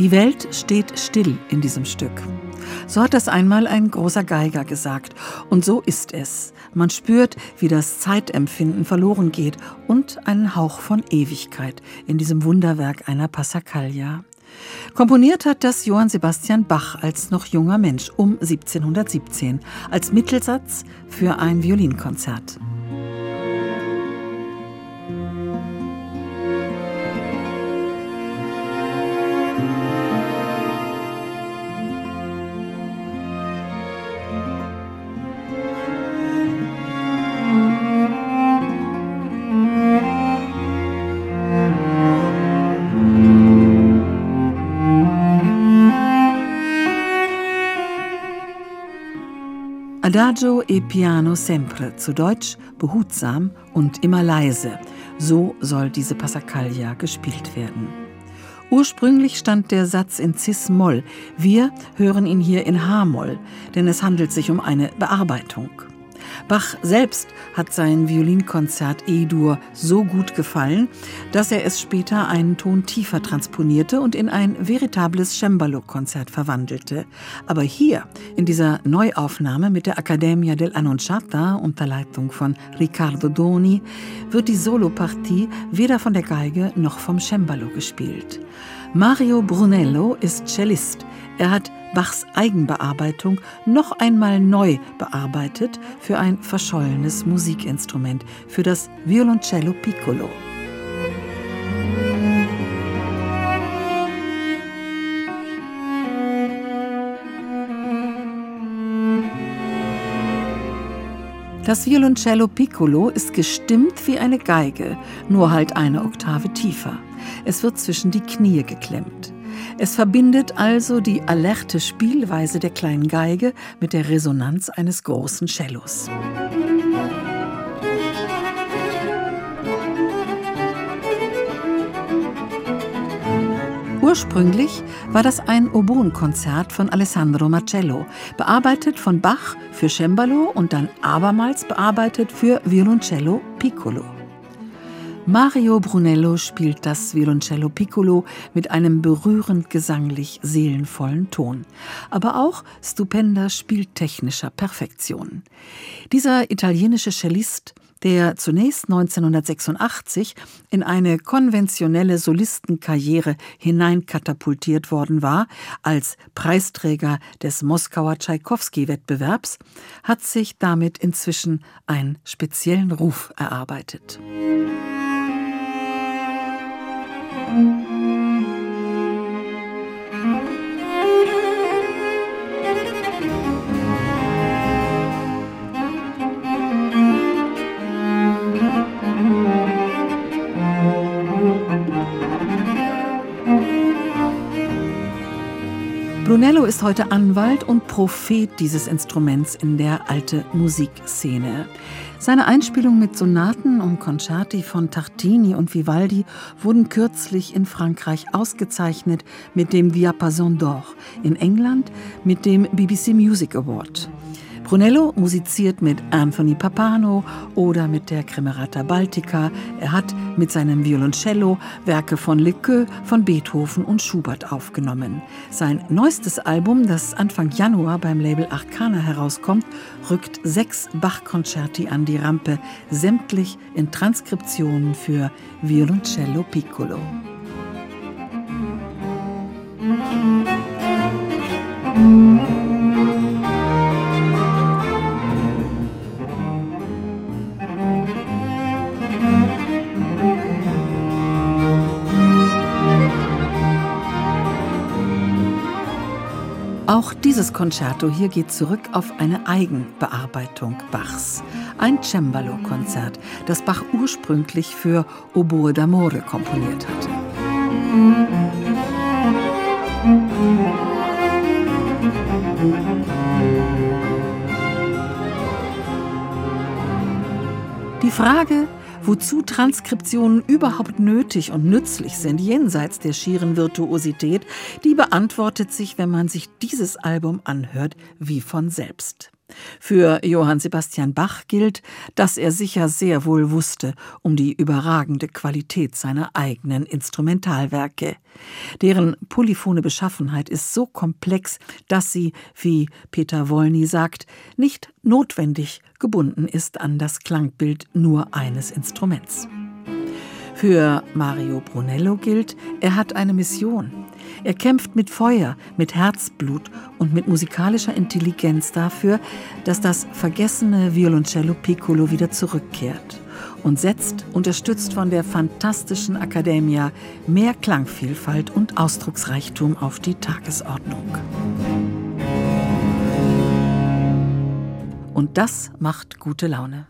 Die Welt steht still in diesem Stück. So hat das einmal ein großer Geiger gesagt. Und so ist es. Man spürt, wie das Zeitempfinden verloren geht und einen Hauch von Ewigkeit in diesem Wunderwerk einer Passacaglia. Komponiert hat das Johann Sebastian Bach als noch junger Mensch um 1717 als Mittelsatz für ein Violinkonzert. Adagio e piano sempre, zu Deutsch behutsam und immer leise. So soll diese Passacaglia gespielt werden. Ursprünglich stand der Satz in Cis-Moll. Wir hören ihn hier in H-Moll, denn es handelt sich um eine Bearbeitung. Bach selbst hat sein Violinkonzert E-Dur so gut gefallen, dass er es später einen Ton tiefer transponierte und in ein veritables Cembalo-Konzert verwandelte. Aber hier, in dieser Neuaufnahme mit der Accademia dell'Annunciata unter Leitung von Riccardo Doni, wird die Solopartie weder von der Geige noch vom Cembalo gespielt. Mario Brunello ist Cellist. Er hat Bachs Eigenbearbeitung noch einmal neu bearbeitet für ein verschollenes Musikinstrument, für das Violoncello Piccolo. Das Violoncello Piccolo ist gestimmt wie eine Geige, nur halt eine Oktave tiefer. Es wird zwischen die Knie geklemmt. Es verbindet also die alerte Spielweise der kleinen Geige mit der Resonanz eines großen Cellos. Ursprünglich war das ein Oboenkonzert von Alessandro Marcello, bearbeitet von Bach für Cembalo und dann abermals bearbeitet für Violoncello Piccolo. Mario Brunello spielt das Violoncello Piccolo mit einem berührend gesanglich seelenvollen Ton, aber auch stupender spieltechnischer Perfektion. Dieser italienische Cellist der zunächst 1986 in eine konventionelle Solistenkarriere hineinkatapultiert worden war, als Preisträger des Moskauer Tschaikowski-Wettbewerbs, hat sich damit inzwischen einen speziellen Ruf erarbeitet. thank you Brunello ist heute Anwalt und Prophet dieses Instruments in der alte Musikszene. Seine Einspielungen mit Sonaten und Concerti von Tartini und Vivaldi wurden kürzlich in Frankreich ausgezeichnet mit dem Diapason d'Or, in England mit dem BBC Music Award. Brunello musiziert mit Anthony Papano oder mit der Cremerata Baltica. Er hat mit seinem Violoncello Werke von Lequeux, von Beethoven und Schubert aufgenommen. Sein neuestes Album, das Anfang Januar beim Label Arcana herauskommt, rückt sechs Bach-Konzerti an die Rampe, sämtlich in Transkriptionen für Violoncello Piccolo. Auch dieses Concerto hier geht zurück auf eine Eigenbearbeitung Bachs. Ein Cembalo-Konzert, das Bach ursprünglich für Oboe d'Amore komponiert hatte. Die Frage, wozu Transkriptionen überhaupt nötig und nützlich sind, jenseits der schieren Virtuosität, die beantwortet sich, wenn man sich dieses Album anhört, wie von selbst. Für Johann Sebastian Bach gilt, dass er sicher sehr wohl wusste um die überragende Qualität seiner eigenen Instrumentalwerke. Deren polyphone Beschaffenheit ist so komplex, dass sie, wie Peter Wolny sagt, nicht notwendig gebunden ist an das Klangbild nur eines Instruments. Für Mario Brunello gilt, er hat eine Mission. Er kämpft mit Feuer, mit Herzblut und mit musikalischer Intelligenz dafür, dass das vergessene Violoncello Piccolo wieder zurückkehrt und setzt, unterstützt von der fantastischen Academia, mehr Klangvielfalt und Ausdrucksreichtum auf die Tagesordnung. Und das macht gute Laune.